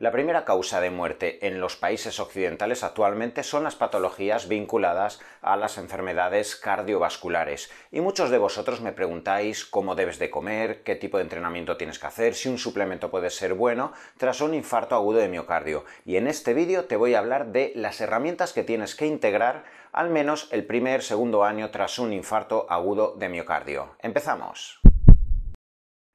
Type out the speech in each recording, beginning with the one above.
La primera causa de muerte en los países occidentales actualmente son las patologías vinculadas a las enfermedades cardiovasculares. Y muchos de vosotros me preguntáis cómo debes de comer, qué tipo de entrenamiento tienes que hacer, si un suplemento puede ser bueno tras un infarto agudo de miocardio. Y en este vídeo te voy a hablar de las herramientas que tienes que integrar al menos el primer segundo año tras un infarto agudo de miocardio. Empezamos.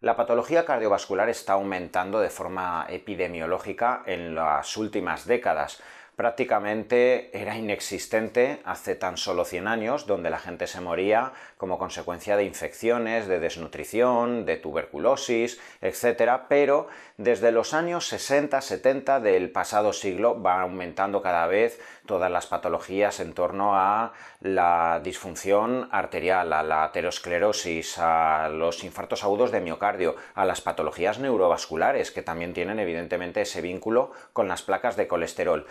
La patología cardiovascular está aumentando de forma epidemiológica en las últimas décadas. Prácticamente era inexistente hace tan solo 100 años, donde la gente se moría como consecuencia de infecciones, de desnutrición, de tuberculosis, etc. Pero desde los años 60-70 del pasado siglo va aumentando cada vez todas las patologías en torno a la disfunción arterial, a la aterosclerosis, a los infartos agudos de miocardio, a las patologías neurovasculares, que también tienen evidentemente ese vínculo con las placas de colesterol.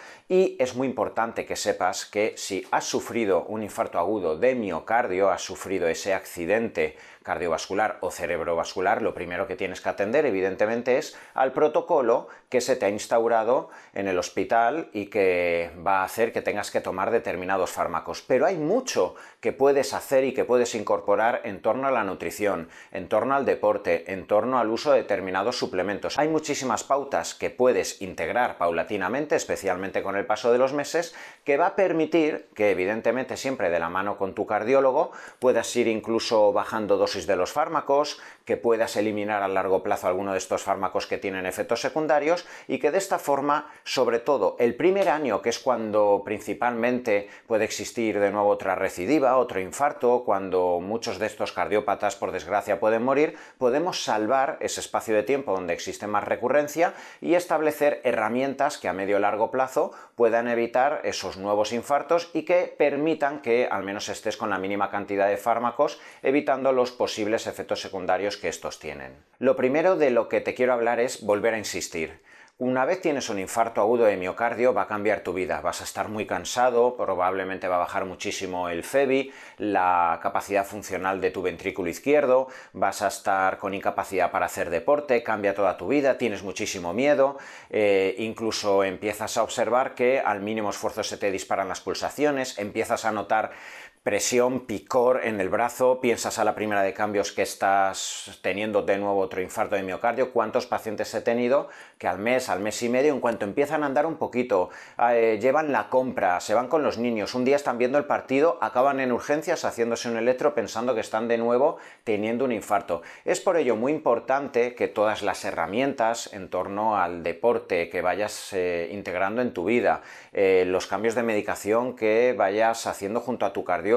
Es muy importante que sepas que si has sufrido un infarto agudo de miocardio, has sufrido ese accidente cardiovascular o cerebrovascular, lo primero que tienes que atender, evidentemente, es al protocolo que se te ha instaurado en el hospital y que va a hacer que tengas que tomar determinados fármacos. Pero hay mucho que puedes hacer y que puedes incorporar en torno a la nutrición, en torno al deporte, en torno al uso de determinados suplementos. Hay muchísimas pautas que puedes integrar paulatinamente, especialmente con el paso de los meses, que va a permitir que, evidentemente, siempre de la mano con tu cardiólogo, puedas ir incluso bajando dos de los fármacos, que puedas eliminar a largo plazo alguno de estos fármacos que tienen efectos secundarios y que de esta forma, sobre todo el primer año, que es cuando principalmente puede existir de nuevo otra recidiva, otro infarto, cuando muchos de estos cardiópatas por desgracia pueden morir, podemos salvar ese espacio de tiempo donde existe más recurrencia y establecer herramientas que a medio largo plazo puedan evitar esos nuevos infartos y que permitan que al menos estés con la mínima cantidad de fármacos evitando los posibles efectos secundarios que estos tienen. Lo primero de lo que te quiero hablar es volver a insistir. Una vez tienes un infarto agudo de miocardio va a cambiar tu vida, vas a estar muy cansado, probablemente va a bajar muchísimo el FEBI, la capacidad funcional de tu ventrículo izquierdo, vas a estar con incapacidad para hacer deporte, cambia toda tu vida, tienes muchísimo miedo, eh, incluso empiezas a observar que al mínimo esfuerzo se te disparan las pulsaciones, empiezas a notar presión, picor en el brazo, piensas a la primera de cambios que estás teniendo de nuevo otro infarto de miocardio, cuántos pacientes he tenido que al mes, al mes y medio, en cuanto empiezan a andar un poquito, eh, llevan la compra, se van con los niños, un día están viendo el partido, acaban en urgencias haciéndose un electro pensando que están de nuevo teniendo un infarto. Es por ello muy importante que todas las herramientas en torno al deporte que vayas eh, integrando en tu vida, eh, los cambios de medicación que vayas haciendo junto a tu cardio,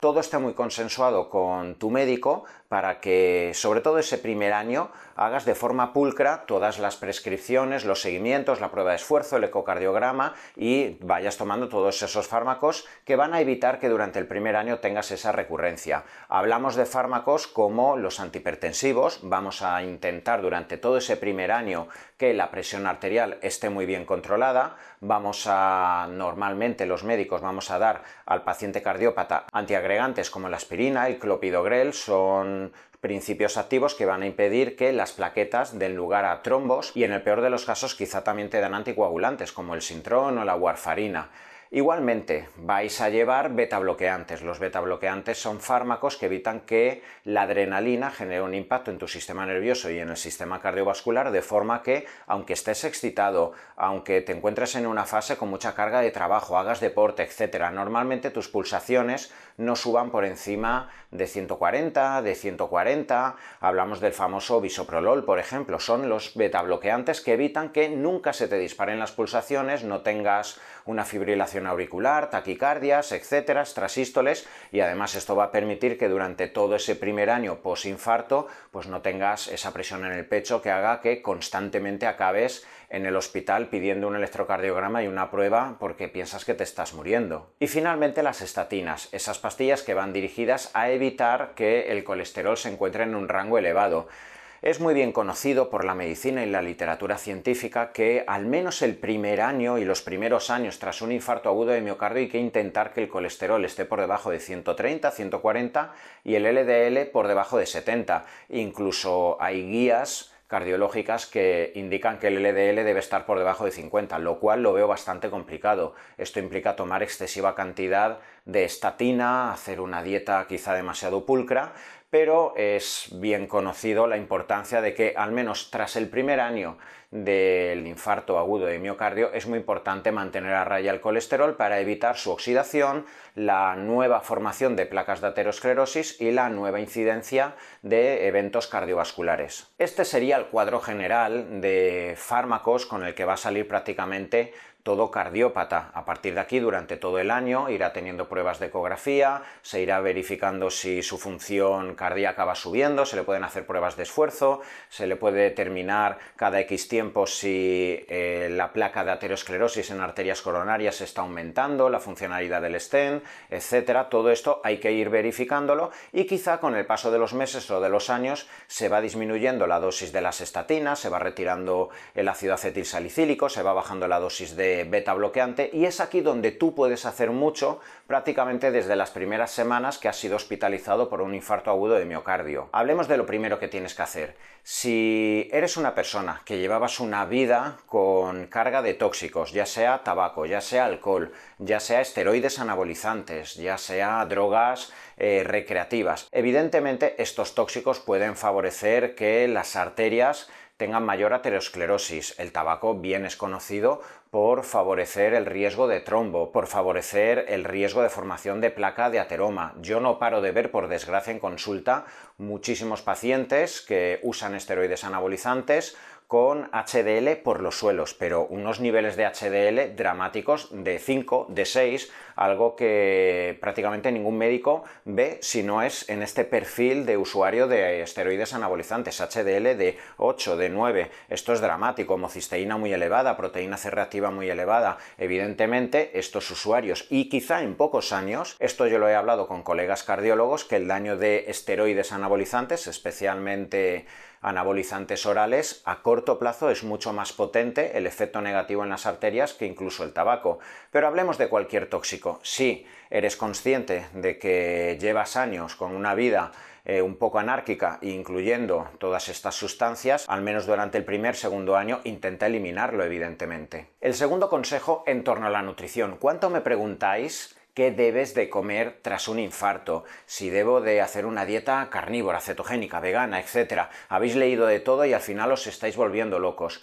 Todo está muy consensuado con tu médico para que, sobre todo ese primer año, hagas de forma pulcra todas las prescripciones, los seguimientos, la prueba de esfuerzo, el ecocardiograma y vayas tomando todos esos fármacos que van a evitar que durante el primer año tengas esa recurrencia. Hablamos de fármacos como los antihipertensivos, vamos a intentar durante todo ese primer año que la presión arterial esté muy bien controlada, vamos a, normalmente los médicos vamos a dar al paciente cardiópata antiagregantes como la aspirina, el clopidogrel, son principios activos que van a impedir que las plaquetas den lugar a trombos y en el peor de los casos quizá también te dan anticoagulantes como el sintrón o la warfarina. Igualmente, vais a llevar betabloqueantes. Los betabloqueantes son fármacos que evitan que la adrenalina genere un impacto en tu sistema nervioso y en el sistema cardiovascular, de forma que, aunque estés excitado, aunque te encuentres en una fase con mucha carga de trabajo, hagas deporte, etc., normalmente tus pulsaciones no suban por encima de 140, de 140. Hablamos del famoso bisoprolol, por ejemplo. Son los betabloqueantes que evitan que nunca se te disparen las pulsaciones, no tengas una fibrilación auricular, taquicardias, etcétera, extrasístoles y además esto va a permitir que durante todo ese primer año posinfarto pues no tengas esa presión en el pecho que haga que constantemente acabes en el hospital pidiendo un electrocardiograma y una prueba porque piensas que te estás muriendo. Y finalmente las estatinas, esas pastillas que van dirigidas a evitar que el colesterol se encuentre en un rango elevado. Es muy bien conocido por la medicina y la literatura científica que al menos el primer año y los primeros años tras un infarto agudo de miocardio hay que intentar que el colesterol esté por debajo de 130, 140 y el LDL por debajo de 70. Incluso hay guías cardiológicas que indican que el LDL debe estar por debajo de 50, lo cual lo veo bastante complicado. Esto implica tomar excesiva cantidad de estatina, hacer una dieta quizá demasiado pulcra, pero es bien conocido la importancia de que al menos tras el primer año del infarto agudo de miocardio es muy importante mantener a raya el colesterol para evitar su oxidación, la nueva formación de placas de aterosclerosis y la nueva incidencia de eventos cardiovasculares. Este sería el cuadro general de fármacos con el que va a salir prácticamente todo cardiópata. A partir de aquí, durante todo el año, irá teniendo pruebas de ecografía, se irá verificando si su función cardíaca va subiendo, se le pueden hacer pruebas de esfuerzo, se le puede determinar cada X tiempo si eh, la placa de aterosclerosis en arterias coronarias está aumentando, la funcionalidad del stent, etcétera. Todo esto hay que ir verificándolo y quizá con el paso de los meses o de los años se va disminuyendo la dosis de las estatinas, se va retirando el ácido acetilsalicílico, se va bajando la dosis de beta bloqueante y es aquí donde tú puedes hacer mucho prácticamente desde las primeras semanas que has sido hospitalizado por un infarto agudo de miocardio. Hablemos de lo primero que tienes que hacer. Si eres una persona que llevabas una vida con carga de tóxicos, ya sea tabaco, ya sea alcohol, ya sea esteroides anabolizantes, ya sea drogas eh, recreativas, evidentemente estos tóxicos pueden favorecer que las arterias tengan mayor aterosclerosis. El tabaco bien es conocido por favorecer el riesgo de trombo, por favorecer el riesgo de formación de placa de ateroma. Yo no paro de ver, por desgracia, en consulta muchísimos pacientes que usan esteroides anabolizantes con HDL por los suelos, pero unos niveles de HDL dramáticos de 5, de 6, algo que prácticamente ningún médico ve si no es en este perfil de usuario de esteroides anabolizantes, HDL de 8, de 9. Esto es dramático, homocisteína muy elevada, proteína C reactiva muy elevada. Evidentemente, estos usuarios, y quizá en pocos años, esto yo lo he hablado con colegas cardiólogos, que el daño de esteroides anabolizantes, especialmente anabolizantes orales, a corto plazo es mucho más potente el efecto negativo en las arterias que incluso el tabaco. Pero hablemos de cualquier tóxico. Si eres consciente de que llevas años con una vida eh, un poco anárquica, incluyendo todas estas sustancias, al menos durante el primer, segundo año, intenta eliminarlo, evidentemente. El segundo consejo en torno a la nutrición. ¿Cuánto me preguntáis qué debes de comer tras un infarto, si debo de hacer una dieta carnívora, cetogénica, vegana, etc. Habéis leído de todo y al final os estáis volviendo locos.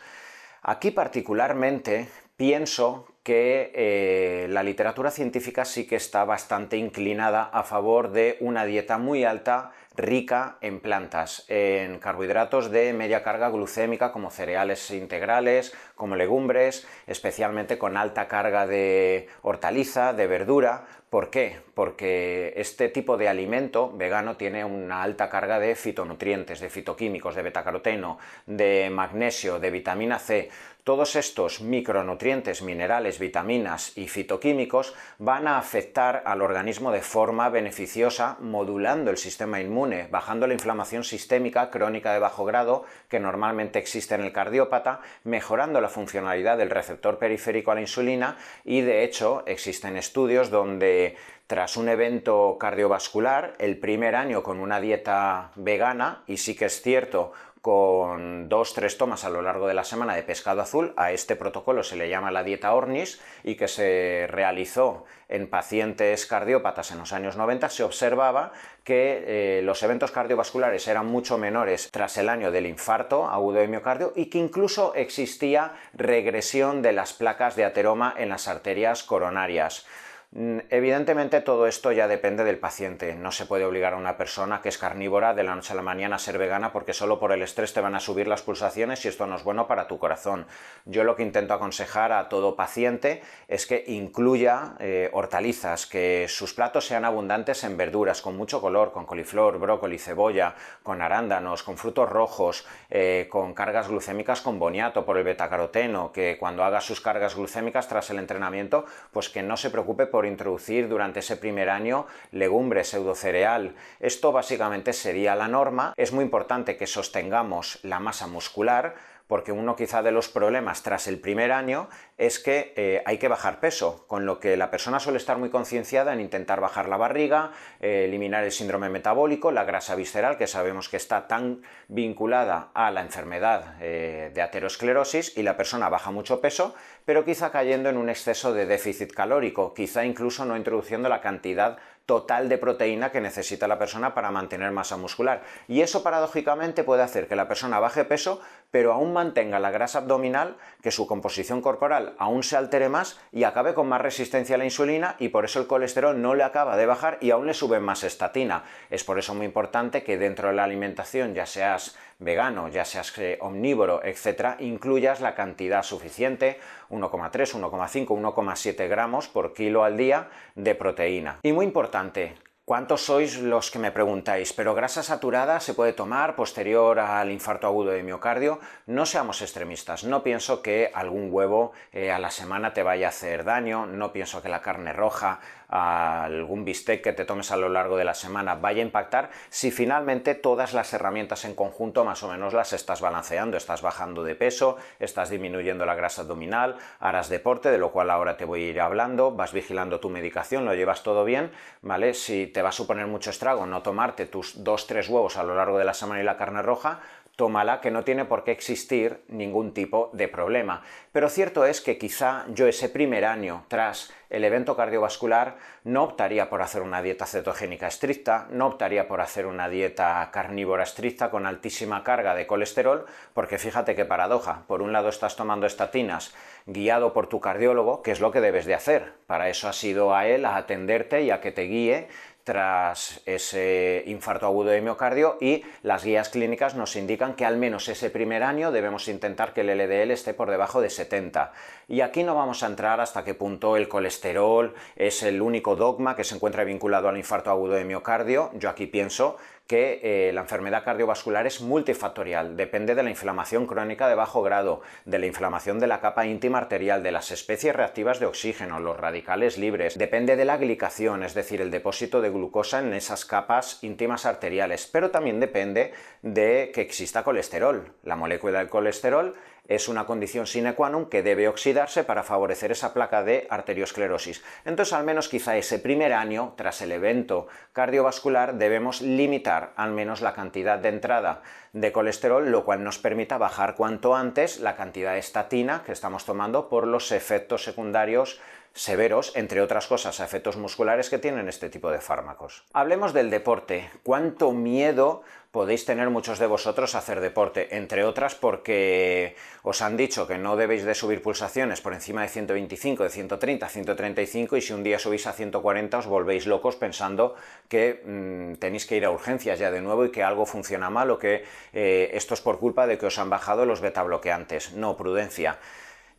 Aquí particularmente pienso que eh, la literatura científica sí que está bastante inclinada a favor de una dieta muy alta rica en plantas, en carbohidratos de media carga glucémica como cereales integrales, como legumbres, especialmente con alta carga de hortaliza, de verdura. ¿Por qué? Porque este tipo de alimento vegano tiene una alta carga de fitonutrientes, de fitoquímicos, de betacaroteno, de magnesio, de vitamina C. Todos estos micronutrientes, minerales, vitaminas y fitoquímicos van a afectar al organismo de forma beneficiosa, modulando el sistema inmune, bajando la inflamación sistémica crónica de bajo grado que normalmente existe en el cardiópata, mejorando la funcionalidad del receptor periférico a la insulina y de hecho existen estudios donde tras un evento cardiovascular, el primer año con una dieta vegana, y sí que es cierto, con dos, tres tomas a lo largo de la semana de pescado azul. A este protocolo se le llama la dieta Ornis y que se realizó en pacientes cardiópatas en los años 90. Se observaba que eh, los eventos cardiovasculares eran mucho menores tras el año del infarto agudo de miocardio y que incluso existía regresión de las placas de ateroma en las arterias coronarias. Mm, evidentemente todo esto ya depende del paciente. No se puede obligar a una persona que es carnívora de la noche a la mañana a ser vegana porque solo por el estrés te van a subir las pulsaciones y esto no es bueno para tu corazón. Yo lo que intento aconsejar a todo paciente es que incluya eh, hortalizas, que sus platos sean abundantes en verduras, con mucho color, con coliflor, brócoli, cebolla, con arándanos, con frutos rojos, eh, con cargas glucémicas con boniato por el betacaroteno, que cuando haga sus cargas glucémicas tras el entrenamiento, pues que no se preocupe por introducir durante ese primer año legumbres, pseudocereal. Esto básicamente sería la norma. Es muy importante que sostengamos la masa muscular porque uno quizá de los problemas tras el primer año es que eh, hay que bajar peso, con lo que la persona suele estar muy concienciada en intentar bajar la barriga, eh, eliminar el síndrome metabólico, la grasa visceral, que sabemos que está tan vinculada a la enfermedad eh, de aterosclerosis, y la persona baja mucho peso, pero quizá cayendo en un exceso de déficit calórico, quizá incluso no introduciendo la cantidad total de proteína que necesita la persona para mantener masa muscular. Y eso paradójicamente puede hacer que la persona baje peso, pero aún mantenga la grasa abdominal, que su composición corporal aún se altere más y acabe con más resistencia a la insulina y por eso el colesterol no le acaba de bajar y aún le sube más estatina. Es por eso muy importante que dentro de la alimentación, ya seas vegano, ya seas eh, omnívoro, etcétera, incluyas la cantidad suficiente, 1,3, 1,5, 1,7 gramos por kilo al día de proteína. Y muy importante, ¿Cuántos sois los que me preguntáis? ¿Pero grasa saturada se puede tomar posterior al infarto agudo de miocardio? No seamos extremistas. No pienso que algún huevo eh, a la semana te vaya a hacer daño. No pienso que la carne roja algún bistec que te tomes a lo largo de la semana vaya a impactar si finalmente todas las herramientas en conjunto más o menos las estás balanceando, estás bajando de peso, estás disminuyendo la grasa abdominal, harás deporte, de lo cual ahora te voy a ir hablando, vas vigilando tu medicación, lo llevas todo bien, ¿vale? Si te va a suponer mucho estrago no tomarte tus 2-3 huevos a lo largo de la semana y la carne roja, tómala, que no tiene por qué existir ningún tipo de problema. Pero cierto es que quizá yo ese primer año tras el evento cardiovascular no optaría por hacer una dieta cetogénica estricta, no optaría por hacer una dieta carnívora estricta con altísima carga de colesterol, porque fíjate qué paradoja, por un lado estás tomando estatinas guiado por tu cardiólogo, que es lo que debes de hacer, para eso has ido a él a atenderte y a que te guíe tras ese infarto agudo de miocardio y las guías clínicas nos indican que al menos ese primer año debemos intentar que el LDL esté por debajo de 70. Y aquí no vamos a entrar hasta qué punto el colesterol es el único dogma que se encuentra vinculado al infarto agudo de miocardio. Yo aquí pienso que eh, la enfermedad cardiovascular es multifactorial, depende de la inflamación crónica de bajo grado, de la inflamación de la capa íntima arterial, de las especies reactivas de oxígeno, los radicales libres, depende de la glicación, es decir, el depósito de glucosa en esas capas íntimas arteriales, pero también depende de que exista colesterol. La molécula del colesterol es una condición sine qua non que debe oxidarse para favorecer esa placa de arteriosclerosis. Entonces, al menos quizá ese primer año, tras el evento cardiovascular, debemos limitar al menos la cantidad de entrada de colesterol, lo cual nos permita bajar cuanto antes la cantidad de estatina que estamos tomando por los efectos secundarios severos, entre otras cosas, efectos musculares que tienen este tipo de fármacos. Hablemos del deporte. ¿Cuánto miedo podéis tener muchos de vosotros a hacer deporte? Entre otras porque os han dicho que no debéis de subir pulsaciones por encima de 125, de 130, 135 y si un día subís a 140 os volvéis locos pensando que mm, tenéis que ir a urgencias ya de nuevo y que algo funciona mal o que eh, esto es por culpa de que os han bajado los beta bloqueantes. No, prudencia.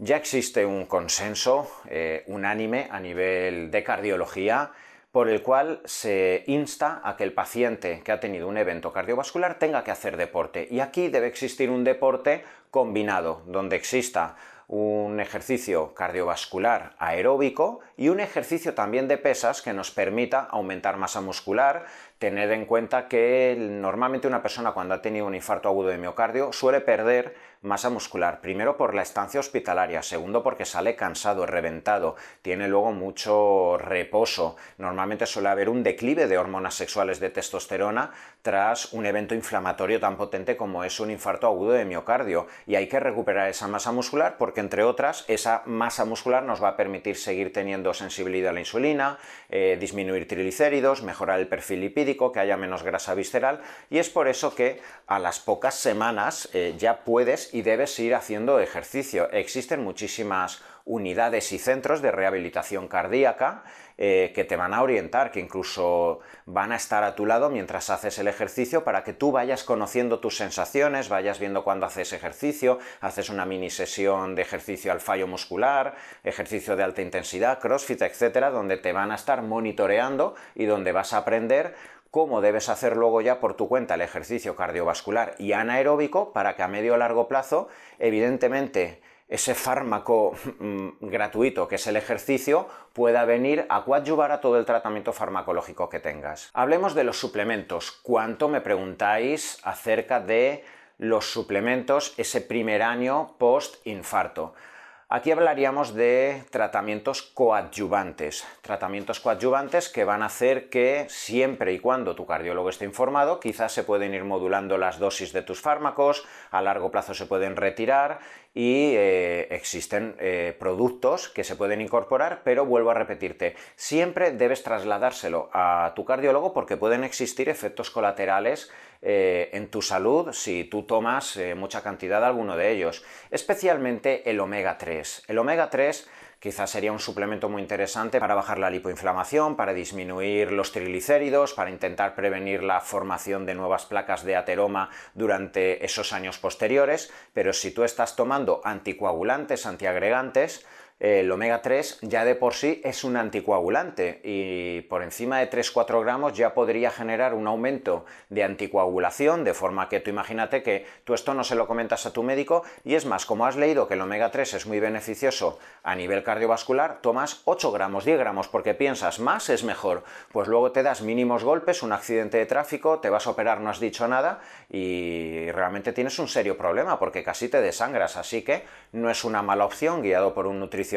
Ya existe un consenso eh, unánime a nivel de cardiología por el cual se insta a que el paciente que ha tenido un evento cardiovascular tenga que hacer deporte. Y aquí debe existir un deporte combinado, donde exista un ejercicio cardiovascular aeróbico y un ejercicio también de pesas que nos permita aumentar masa muscular, tener en cuenta que normalmente una persona cuando ha tenido un infarto agudo de miocardio suele perder masa muscular, primero por la estancia hospitalaria, segundo porque sale cansado, reventado, tiene luego mucho reposo, normalmente suele haber un declive de hormonas sexuales de testosterona tras un evento inflamatorio tan potente como es un infarto agudo de miocardio y hay que recuperar esa masa muscular porque entre otras esa masa muscular nos va a permitir seguir teniendo sensibilidad a la insulina, eh, disminuir triglicéridos, mejorar el perfil lipídico, que haya menos grasa visceral y es por eso que a las pocas semanas eh, ya puedes y debes ir haciendo ejercicio. Existen muchísimas unidades y centros de rehabilitación cardíaca eh, que te van a orientar, que incluso van a estar a tu lado mientras haces el ejercicio para que tú vayas conociendo tus sensaciones, vayas viendo cuando haces ejercicio, haces una mini sesión de ejercicio al fallo muscular, ejercicio de alta intensidad, crossfit, etcétera, donde te van a estar monitoreando y donde vas a aprender cómo debes hacer luego ya por tu cuenta el ejercicio cardiovascular y anaeróbico para que a medio o largo plazo, evidentemente, ese fármaco mm, gratuito que es el ejercicio pueda venir a coadyuvar a todo el tratamiento farmacológico que tengas. Hablemos de los suplementos. ¿Cuánto me preguntáis acerca de los suplementos ese primer año post-infarto. Aquí hablaríamos de tratamientos coadyuvantes, tratamientos coadyuvantes que van a hacer que siempre y cuando tu cardiólogo esté informado, quizás se pueden ir modulando las dosis de tus fármacos, a largo plazo se pueden retirar y eh, existen eh, productos que se pueden incorporar, pero vuelvo a repetirte, siempre debes trasladárselo a tu cardiólogo porque pueden existir efectos colaterales eh, en tu salud si tú tomas mucha cantidad de alguno de ellos, especialmente el omega 3. El omega 3 quizás sería un suplemento muy interesante para bajar la lipoinflamación, para disminuir los triglicéridos, para intentar prevenir la formación de nuevas placas de ateroma durante esos años posteriores, pero si tú estás tomando anticoagulantes, antiagregantes, el omega 3 ya de por sí es un anticoagulante y por encima de 3-4 gramos ya podría generar un aumento de anticoagulación, de forma que tú imagínate que tú esto no se lo comentas a tu médico y es más, como has leído que el omega 3 es muy beneficioso a nivel cardiovascular, tomas 8 gramos, 10 gramos porque piensas más es mejor, pues luego te das mínimos golpes, un accidente de tráfico, te vas a operar, no has dicho nada y realmente tienes un serio problema porque casi te desangras, así que no es una mala opción guiado por un nutricionista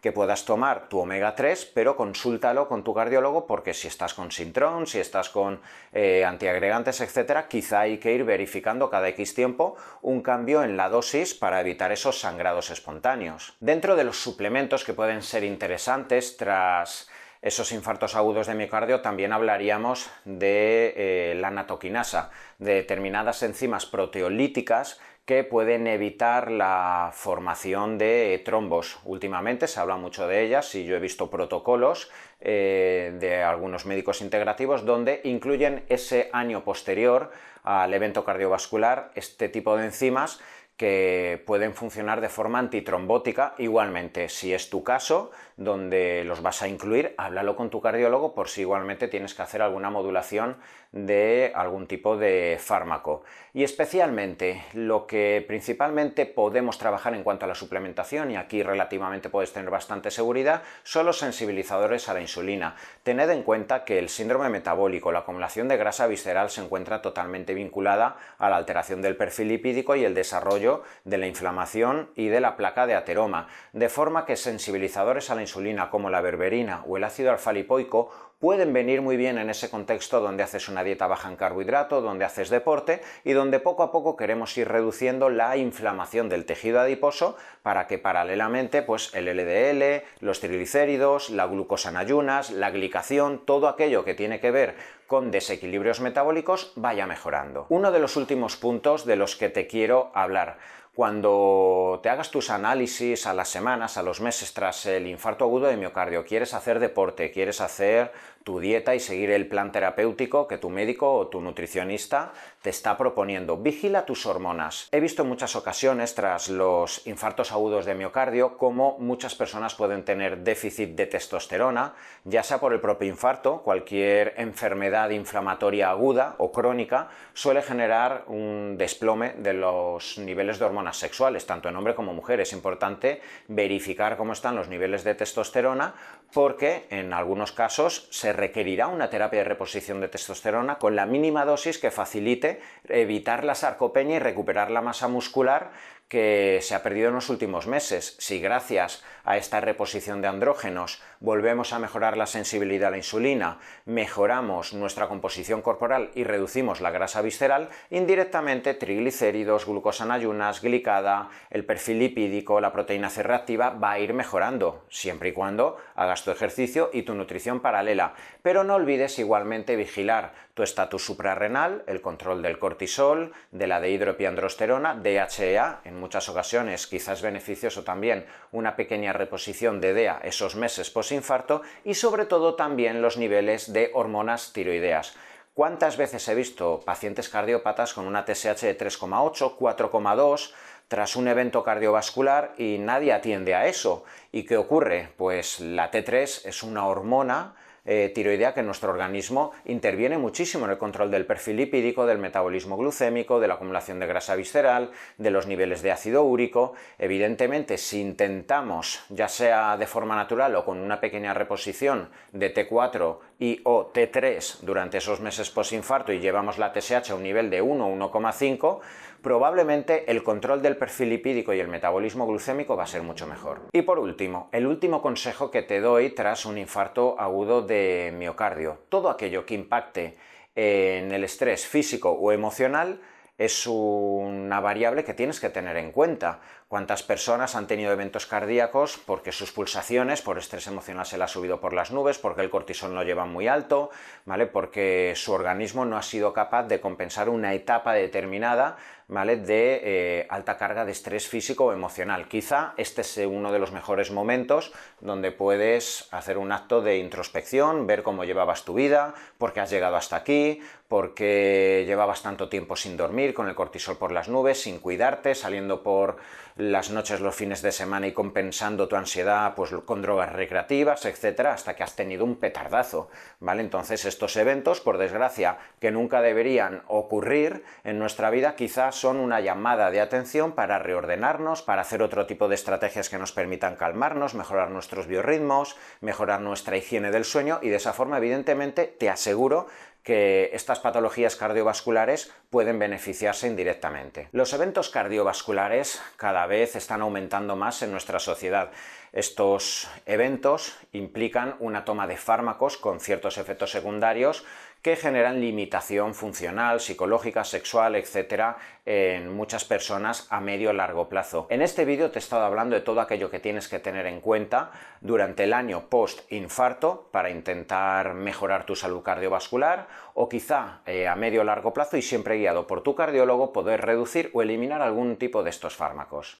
que puedas tomar tu omega 3, pero consúltalo con tu cardiólogo porque si estás con sintrón, si estás con eh, antiagregantes, etcétera, quizá hay que ir verificando cada X tiempo un cambio en la dosis para evitar esos sangrados espontáneos. Dentro de los suplementos que pueden ser interesantes tras esos infartos agudos de miocardio, también hablaríamos de eh, la natoquinasa, de determinadas enzimas proteolíticas que pueden evitar la formación de trombos. Últimamente se habla mucho de ellas y yo he visto protocolos eh, de algunos médicos integrativos donde incluyen ese año posterior al evento cardiovascular este tipo de enzimas que pueden funcionar de forma antitrombótica. Igualmente, si es tu caso, donde los vas a incluir, háblalo con tu cardiólogo por si igualmente tienes que hacer alguna modulación de algún tipo de fármaco. Y especialmente lo que principalmente podemos trabajar en cuanto a la suplementación, y aquí relativamente puedes tener bastante seguridad, son los sensibilizadores a la insulina. Tened en cuenta que el síndrome metabólico, la acumulación de grasa visceral se encuentra totalmente vinculada a la alteración del perfil lipídico y el desarrollo de la inflamación y de la placa de ateroma, de forma que sensibilizadores a la insulina como la berberina o el ácido alfa-lipoico pueden venir muy bien en ese contexto donde haces una dieta baja en carbohidrato, donde haces deporte y donde poco a poco queremos ir reduciendo la inflamación del tejido adiposo para que paralelamente pues el LDL, los triglicéridos, la glucosa en ayunas, la glicación, todo aquello que tiene que ver con desequilibrios metabólicos vaya mejorando. Uno de los últimos puntos de los que te quiero hablar cuando te hagas tus análisis a las semanas, a los meses tras el infarto agudo de miocardio, quieres hacer deporte, quieres hacer tu dieta y seguir el plan terapéutico que tu médico o tu nutricionista te está proponiendo. Vigila tus hormonas. He visto en muchas ocasiones tras los infartos agudos de miocardio cómo muchas personas pueden tener déficit de testosterona, ya sea por el propio infarto, cualquier enfermedad inflamatoria aguda o crónica suele generar un desplome de los niveles de hormonas sexuales, tanto en hombre como mujer. Es importante verificar cómo están los niveles de testosterona porque en algunos casos se requerirá una terapia de reposición de testosterona con la mínima dosis que facilite evitar la sarcopenia y recuperar la masa muscular que se ha perdido en los últimos meses. Si gracias a esta reposición de andrógenos volvemos a mejorar la sensibilidad a la insulina, mejoramos nuestra composición corporal y reducimos la grasa visceral, indirectamente triglicéridos, glucosa en ayunas, glicada, el perfil lipídico, la proteína C reactiva va a ir mejorando, siempre y cuando hagas tu ejercicio y tu nutrición paralela. Pero no olvides igualmente vigilar tu estatus suprarrenal, el control del cortisol, de la dehidropiandrosterona, DHEA, en muchas ocasiones quizás beneficioso también una pequeña reposición de DEA esos meses posinfarto y sobre todo también los niveles de hormonas tiroideas. ¿Cuántas veces he visto pacientes cardiópatas con una TSH de 3,8, 4,2 tras un evento cardiovascular y nadie atiende a eso? ¿Y qué ocurre? Pues la T3 es una hormona eh, tiroidea que en nuestro organismo interviene muchísimo en el control del perfil lipídico, del metabolismo glucémico, de la acumulación de grasa visceral, de los niveles de ácido úrico. Evidentemente, si intentamos, ya sea de forma natural o con una pequeña reposición de T4 y o T3 durante esos meses posinfarto y llevamos la TSH a un nivel de 1 o 1,5, probablemente el control del perfil lipídico y el metabolismo glucémico va a ser mucho mejor. Y por último, el último consejo que te doy tras un infarto agudo de miocardio. Todo aquello que impacte en el estrés físico o emocional es una variable que tienes que tener en cuenta. Cuántas personas han tenido eventos cardíacos porque sus pulsaciones por estrés emocional se le ha subido por las nubes, porque el cortisol lo lleva muy alto, ¿vale? Porque su organismo no ha sido capaz de compensar una etapa determinada, De eh, alta carga de estrés físico o emocional. Quizá este sea uno de los mejores momentos donde puedes hacer un acto de introspección, ver cómo llevabas tu vida, por qué has llegado hasta aquí, porque llevabas tanto tiempo sin dormir, con el cortisol por las nubes, sin cuidarte, saliendo por las noches, los fines de semana y compensando tu ansiedad pues, con drogas recreativas, etcétera, hasta que has tenido un petardazo, ¿vale? Entonces estos eventos, por desgracia, que nunca deberían ocurrir en nuestra vida, quizás son una llamada de atención para reordenarnos, para hacer otro tipo de estrategias que nos permitan calmarnos, mejorar nuestros biorritmos, mejorar nuestra higiene del sueño y de esa forma, evidentemente, te aseguro que estas patologías cardiovasculares pueden beneficiarse indirectamente. Los eventos cardiovasculares cada vez están aumentando más en nuestra sociedad. Estos eventos implican una toma de fármacos con ciertos efectos secundarios que generan limitación funcional, psicológica, sexual, etcétera, en muchas personas a medio o largo plazo. En este vídeo te he estado hablando de todo aquello que tienes que tener en cuenta durante el año post-infarto para intentar mejorar tu salud cardiovascular o quizá eh, a medio o largo plazo y siempre guiado por tu cardiólogo poder reducir o eliminar algún tipo de estos fármacos.